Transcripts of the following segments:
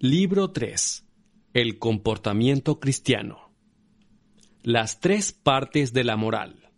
Libro 3. El comportamiento cristiano. Las tres partes de la moral.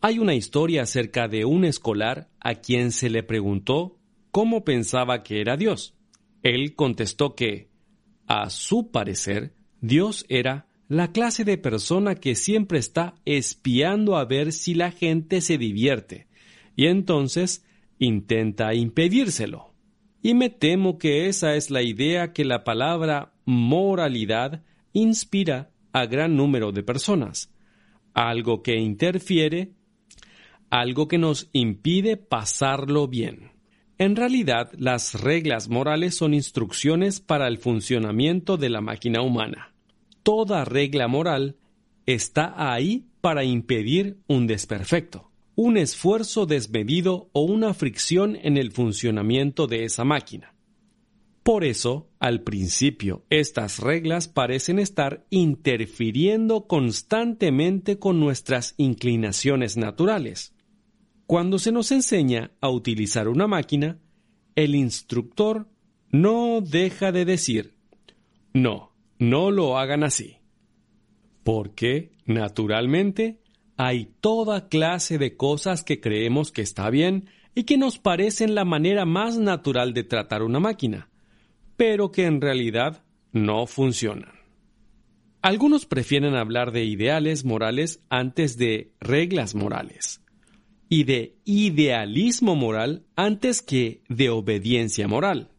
Hay una historia acerca de un escolar a quien se le preguntó cómo pensaba que era Dios. Él contestó que, a su parecer, Dios era la clase de persona que siempre está espiando a ver si la gente se divierte, y entonces intenta impedírselo. Y me temo que esa es la idea que la palabra moralidad inspira a gran número de personas. Algo que interfiere, algo que nos impide pasarlo bien. En realidad, las reglas morales son instrucciones para el funcionamiento de la máquina humana. Toda regla moral está ahí para impedir un desperfecto un esfuerzo desmedido o una fricción en el funcionamiento de esa máquina. Por eso, al principio, estas reglas parecen estar interfiriendo constantemente con nuestras inclinaciones naturales. Cuando se nos enseña a utilizar una máquina, el instructor no deja de decir, no, no lo hagan así. Porque, naturalmente, hay toda clase de cosas que creemos que está bien y que nos parecen la manera más natural de tratar una máquina, pero que en realidad no funcionan. Algunos prefieren hablar de ideales morales antes de reglas morales y de idealismo moral antes que de obediencia moral.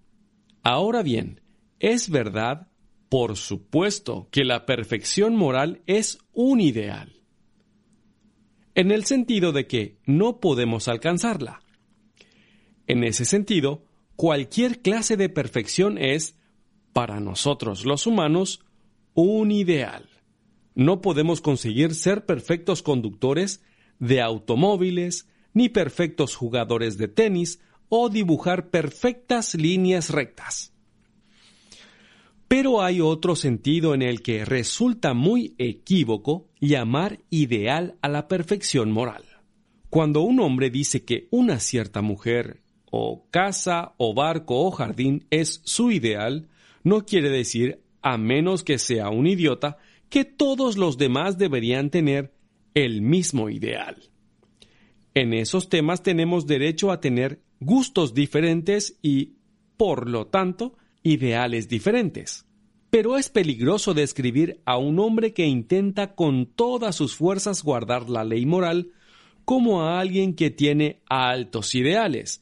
Ahora bien, es verdad, por supuesto, que la perfección moral es un ideal en el sentido de que no podemos alcanzarla. En ese sentido, cualquier clase de perfección es, para nosotros los humanos, un ideal. No podemos conseguir ser perfectos conductores de automóviles, ni perfectos jugadores de tenis, o dibujar perfectas líneas rectas. Pero hay otro sentido en el que resulta muy equívoco llamar ideal a la perfección moral. Cuando un hombre dice que una cierta mujer o casa o barco o jardín es su ideal, no quiere decir, a menos que sea un idiota, que todos los demás deberían tener el mismo ideal. En esos temas tenemos derecho a tener gustos diferentes y, por lo tanto, ideales diferentes. Pero es peligroso describir a un hombre que intenta con todas sus fuerzas guardar la ley moral como a alguien que tiene altos ideales,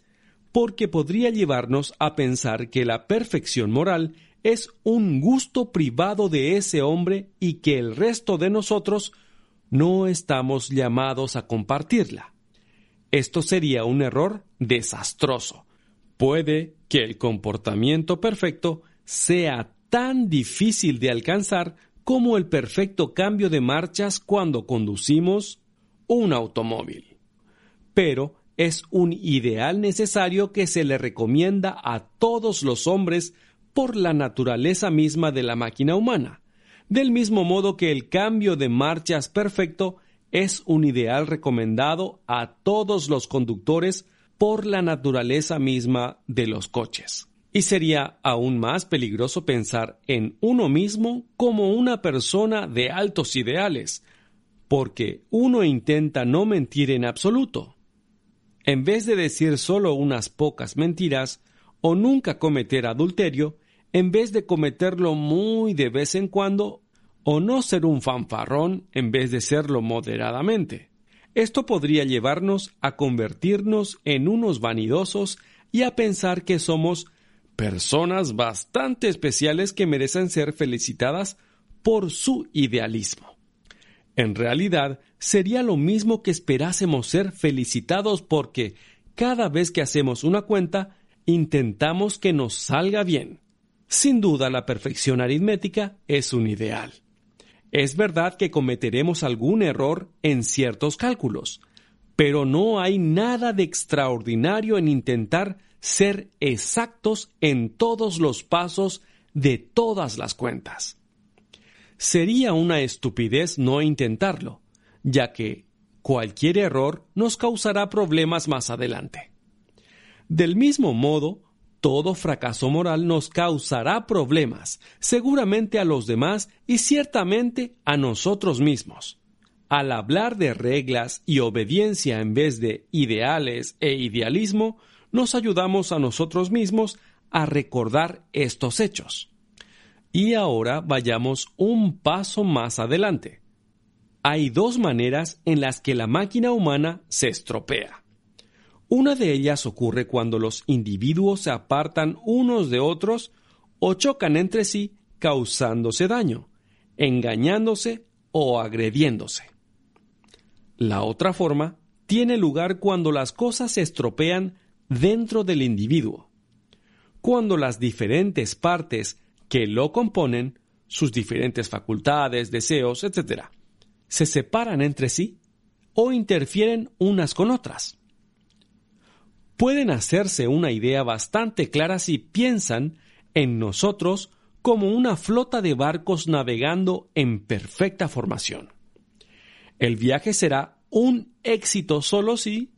porque podría llevarnos a pensar que la perfección moral es un gusto privado de ese hombre y que el resto de nosotros no estamos llamados a compartirla. Esto sería un error desastroso, puede que el comportamiento perfecto sea tan difícil de alcanzar como el perfecto cambio de marchas cuando conducimos un automóvil. Pero es un ideal necesario que se le recomienda a todos los hombres por la naturaleza misma de la máquina humana, del mismo modo que el cambio de marchas perfecto es un ideal recomendado a todos los conductores por la naturaleza misma de los coches. Y sería aún más peligroso pensar en uno mismo como una persona de altos ideales, porque uno intenta no mentir en absoluto. En vez de decir solo unas pocas mentiras, o nunca cometer adulterio, en vez de cometerlo muy de vez en cuando, o no ser un fanfarrón en vez de serlo moderadamente. Esto podría llevarnos a convertirnos en unos vanidosos y a pensar que somos personas bastante especiales que merecen ser felicitadas por su idealismo. En realidad, sería lo mismo que esperásemos ser felicitados porque cada vez que hacemos una cuenta, intentamos que nos salga bien. Sin duda la perfección aritmética es un ideal. Es verdad que cometeremos algún error en ciertos cálculos, pero no hay nada de extraordinario en intentar ser exactos en todos los pasos de todas las cuentas. Sería una estupidez no intentarlo, ya que cualquier error nos causará problemas más adelante. Del mismo modo, todo fracaso moral nos causará problemas, seguramente a los demás y ciertamente a nosotros mismos. Al hablar de reglas y obediencia en vez de ideales e idealismo, nos ayudamos a nosotros mismos a recordar estos hechos. Y ahora vayamos un paso más adelante. Hay dos maneras en las que la máquina humana se estropea. Una de ellas ocurre cuando los individuos se apartan unos de otros o chocan entre sí causándose daño, engañándose o agrediéndose. La otra forma tiene lugar cuando las cosas se estropean dentro del individuo, cuando las diferentes partes que lo componen, sus diferentes facultades, deseos, etc., se separan entre sí o interfieren unas con otras pueden hacerse una idea bastante clara si piensan en nosotros como una flota de barcos navegando en perfecta formación. El viaje será un éxito solo si,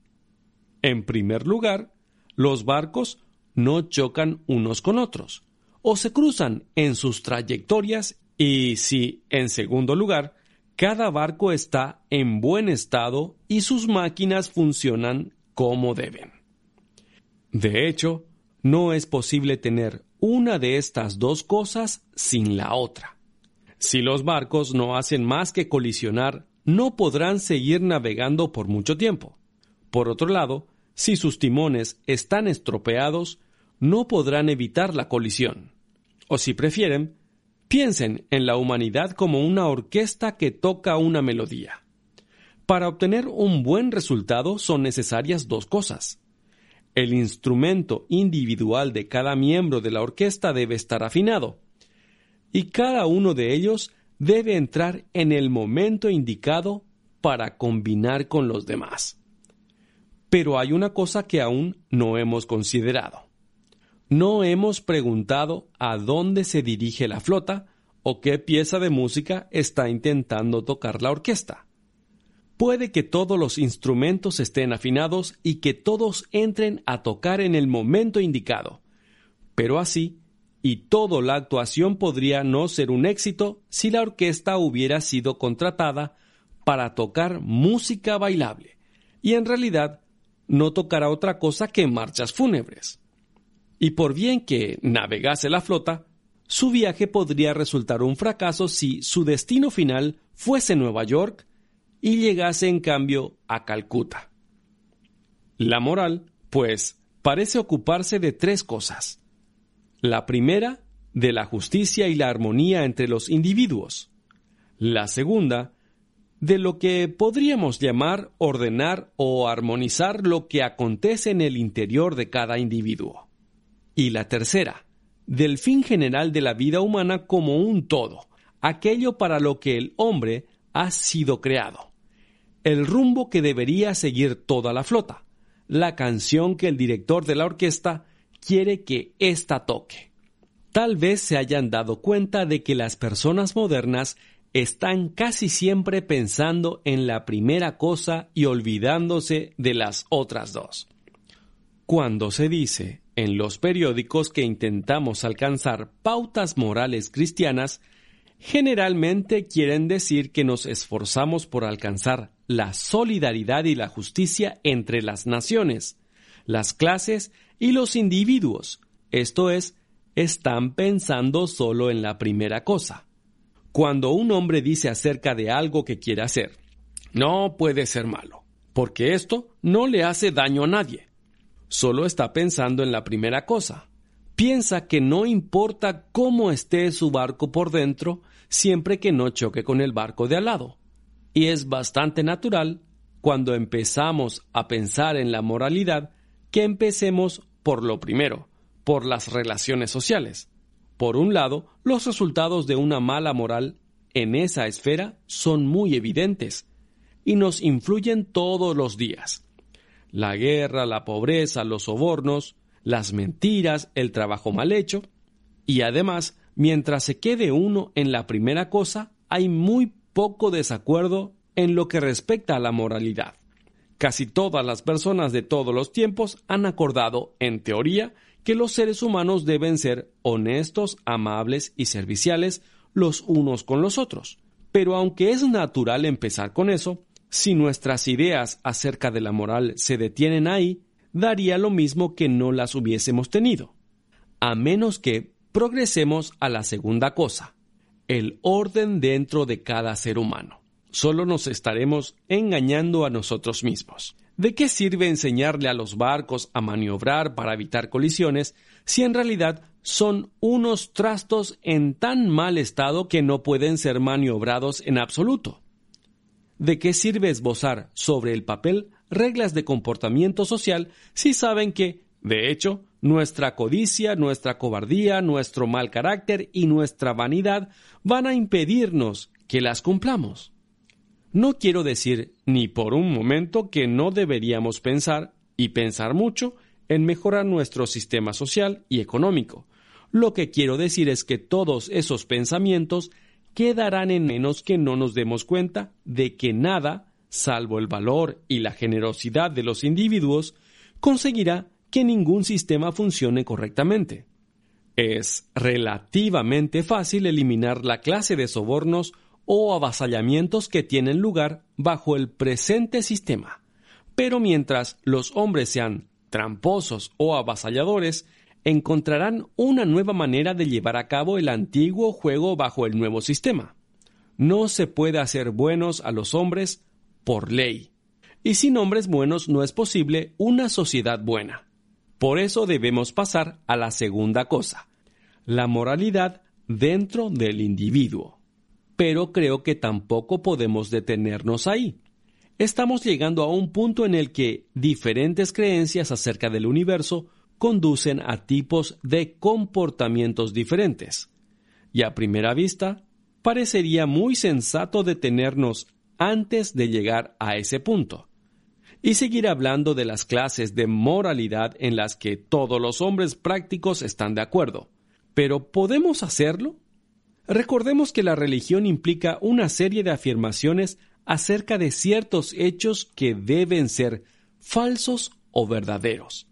en primer lugar, los barcos no chocan unos con otros o se cruzan en sus trayectorias y si, en segundo lugar, cada barco está en buen estado y sus máquinas funcionan como deben. De hecho, no es posible tener una de estas dos cosas sin la otra. Si los barcos no hacen más que colisionar, no podrán seguir navegando por mucho tiempo. Por otro lado, si sus timones están estropeados, no podrán evitar la colisión. O si prefieren, piensen en la humanidad como una orquesta que toca una melodía. Para obtener un buen resultado son necesarias dos cosas. El instrumento individual de cada miembro de la orquesta debe estar afinado, y cada uno de ellos debe entrar en el momento indicado para combinar con los demás. Pero hay una cosa que aún no hemos considerado. No hemos preguntado a dónde se dirige la flota o qué pieza de música está intentando tocar la orquesta. Puede que todos los instrumentos estén afinados y que todos entren a tocar en el momento indicado. Pero así, y toda la actuación podría no ser un éxito si la orquesta hubiera sido contratada para tocar música bailable, y en realidad no tocará otra cosa que marchas fúnebres. Y por bien que navegase la flota, su viaje podría resultar un fracaso si su destino final fuese Nueva York, y llegase en cambio a Calcuta. La moral, pues, parece ocuparse de tres cosas. La primera, de la justicia y la armonía entre los individuos. La segunda, de lo que podríamos llamar ordenar o armonizar lo que acontece en el interior de cada individuo. Y la tercera, del fin general de la vida humana como un todo, aquello para lo que el hombre ha sido creado el rumbo que debería seguir toda la flota, la canción que el director de la orquesta quiere que ésta toque. Tal vez se hayan dado cuenta de que las personas modernas están casi siempre pensando en la primera cosa y olvidándose de las otras dos. Cuando se dice en los periódicos que intentamos alcanzar pautas morales cristianas, generalmente quieren decir que nos esforzamos por alcanzar la solidaridad y la justicia entre las naciones, las clases y los individuos, esto es, están pensando solo en la primera cosa. Cuando un hombre dice acerca de algo que quiere hacer, no puede ser malo, porque esto no le hace daño a nadie. Solo está pensando en la primera cosa. Piensa que no importa cómo esté su barco por dentro, siempre que no choque con el barco de al lado. Y es bastante natural, cuando empezamos a pensar en la moralidad, que empecemos por lo primero, por las relaciones sociales. Por un lado, los resultados de una mala moral en esa esfera son muy evidentes y nos influyen todos los días. La guerra, la pobreza, los sobornos, las mentiras, el trabajo mal hecho, y además, mientras se quede uno en la primera cosa, hay muy poco desacuerdo en lo que respecta a la moralidad. Casi todas las personas de todos los tiempos han acordado, en teoría, que los seres humanos deben ser honestos, amables y serviciales los unos con los otros. Pero aunque es natural empezar con eso, si nuestras ideas acerca de la moral se detienen ahí, daría lo mismo que no las hubiésemos tenido, a menos que progresemos a la segunda cosa, el orden dentro de cada ser humano. Solo nos estaremos engañando a nosotros mismos. ¿De qué sirve enseñarle a los barcos a maniobrar para evitar colisiones si en realidad son unos trastos en tan mal estado que no pueden ser maniobrados en absoluto? ¿De qué sirve esbozar sobre el papel reglas de comportamiento social si saben que, de hecho, nuestra codicia, nuestra cobardía, nuestro mal carácter y nuestra vanidad van a impedirnos que las cumplamos. No quiero decir ni por un momento que no deberíamos pensar, y pensar mucho, en mejorar nuestro sistema social y económico. Lo que quiero decir es que todos esos pensamientos quedarán en menos que no nos demos cuenta de que nada salvo el valor y la generosidad de los individuos, conseguirá que ningún sistema funcione correctamente. Es relativamente fácil eliminar la clase de sobornos o avasallamientos que tienen lugar bajo el presente sistema. Pero mientras los hombres sean tramposos o avasalladores, encontrarán una nueva manera de llevar a cabo el antiguo juego bajo el nuevo sistema. No se puede hacer buenos a los hombres por ley. Y sin hombres buenos no es posible una sociedad buena. Por eso debemos pasar a la segunda cosa, la moralidad dentro del individuo. Pero creo que tampoco podemos detenernos ahí. Estamos llegando a un punto en el que diferentes creencias acerca del universo conducen a tipos de comportamientos diferentes. Y a primera vista, parecería muy sensato detenernos antes de llegar a ese punto. Y seguir hablando de las clases de moralidad en las que todos los hombres prácticos están de acuerdo. Pero ¿podemos hacerlo? Recordemos que la religión implica una serie de afirmaciones acerca de ciertos hechos que deben ser falsos o verdaderos.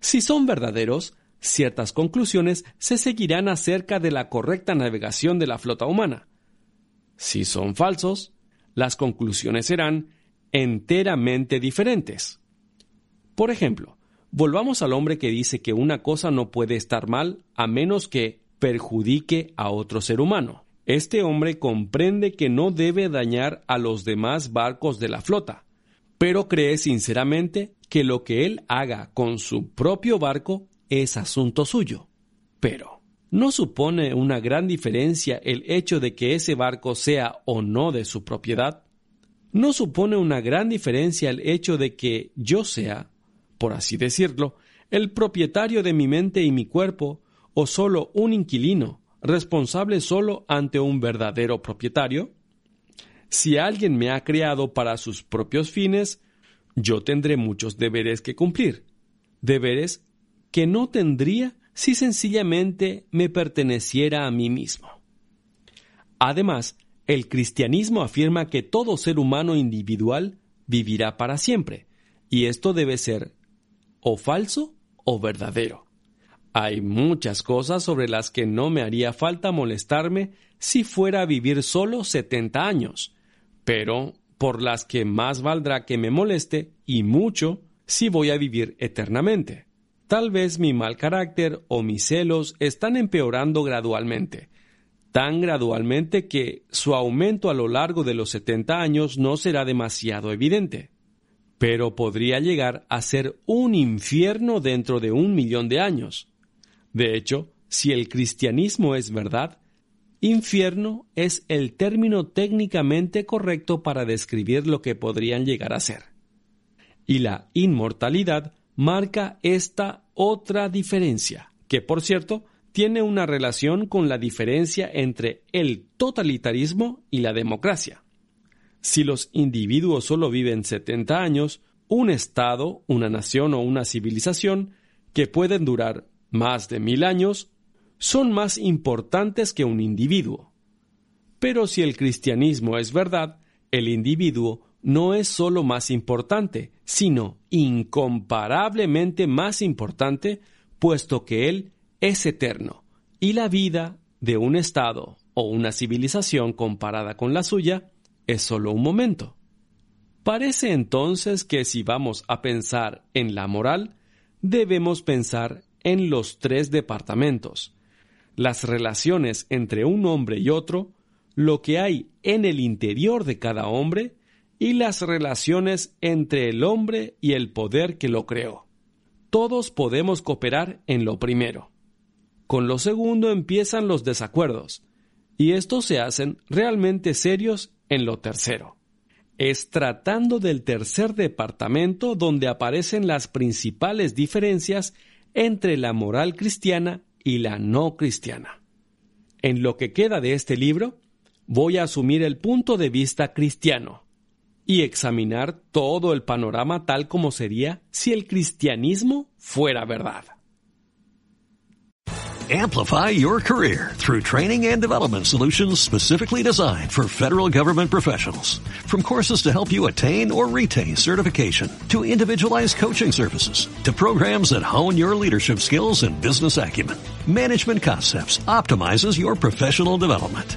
Si son verdaderos, ciertas conclusiones se seguirán acerca de la correcta navegación de la flota humana. Si son falsos, las conclusiones serán enteramente diferentes. Por ejemplo, volvamos al hombre que dice que una cosa no puede estar mal a menos que perjudique a otro ser humano. Este hombre comprende que no debe dañar a los demás barcos de la flota, pero cree sinceramente que lo que él haga con su propio barco es asunto suyo. Pero, ¿No supone una gran diferencia el hecho de que ese barco sea o no de su propiedad? ¿No supone una gran diferencia el hecho de que yo sea, por así decirlo, el propietario de mi mente y mi cuerpo, o solo un inquilino, responsable solo ante un verdadero propietario? Si alguien me ha creado para sus propios fines, yo tendré muchos deberes que cumplir, deberes que no tendría si sencillamente me perteneciera a mí mismo. Además, el cristianismo afirma que todo ser humano individual vivirá para siempre, y esto debe ser o falso o verdadero. Hay muchas cosas sobre las que no me haría falta molestarme si fuera a vivir solo 70 años, pero por las que más valdrá que me moleste, y mucho, si voy a vivir eternamente. Tal vez mi mal carácter o mis celos están empeorando gradualmente, tan gradualmente que su aumento a lo largo de los 70 años no será demasiado evidente. Pero podría llegar a ser un infierno dentro de un millón de años. De hecho, si el cristianismo es verdad, infierno es el término técnicamente correcto para describir lo que podrían llegar a ser. Y la inmortalidad marca esta otra diferencia, que por cierto tiene una relación con la diferencia entre el totalitarismo y la democracia. Si los individuos solo viven 70 años, un Estado, una nación o una civilización, que pueden durar más de mil años, son más importantes que un individuo. Pero si el cristianismo es verdad, el individuo no es solo más importante, sino incomparablemente más importante, puesto que él es eterno, y la vida de un Estado o una civilización comparada con la suya es solo un momento. Parece entonces que si vamos a pensar en la moral, debemos pensar en los tres departamentos, las relaciones entre un hombre y otro, lo que hay en el interior de cada hombre y las relaciones entre el hombre y el poder que lo creó. Todos podemos cooperar en lo primero. Con lo segundo empiezan los desacuerdos, y estos se hacen realmente serios en lo tercero. Es tratando del tercer departamento donde aparecen las principales diferencias entre la moral cristiana y la no cristiana. En lo que queda de este libro, voy a asumir el punto de vista cristiano y examinar todo el panorama tal como sería si el cristianismo fuera verdad. Amplify your career through training and development solutions specifically designed for federal government professionals. From courses to help you attain or retain certification, to individualized coaching services, to programs that hone your leadership skills and business acumen, Management Concepts optimizes your professional development.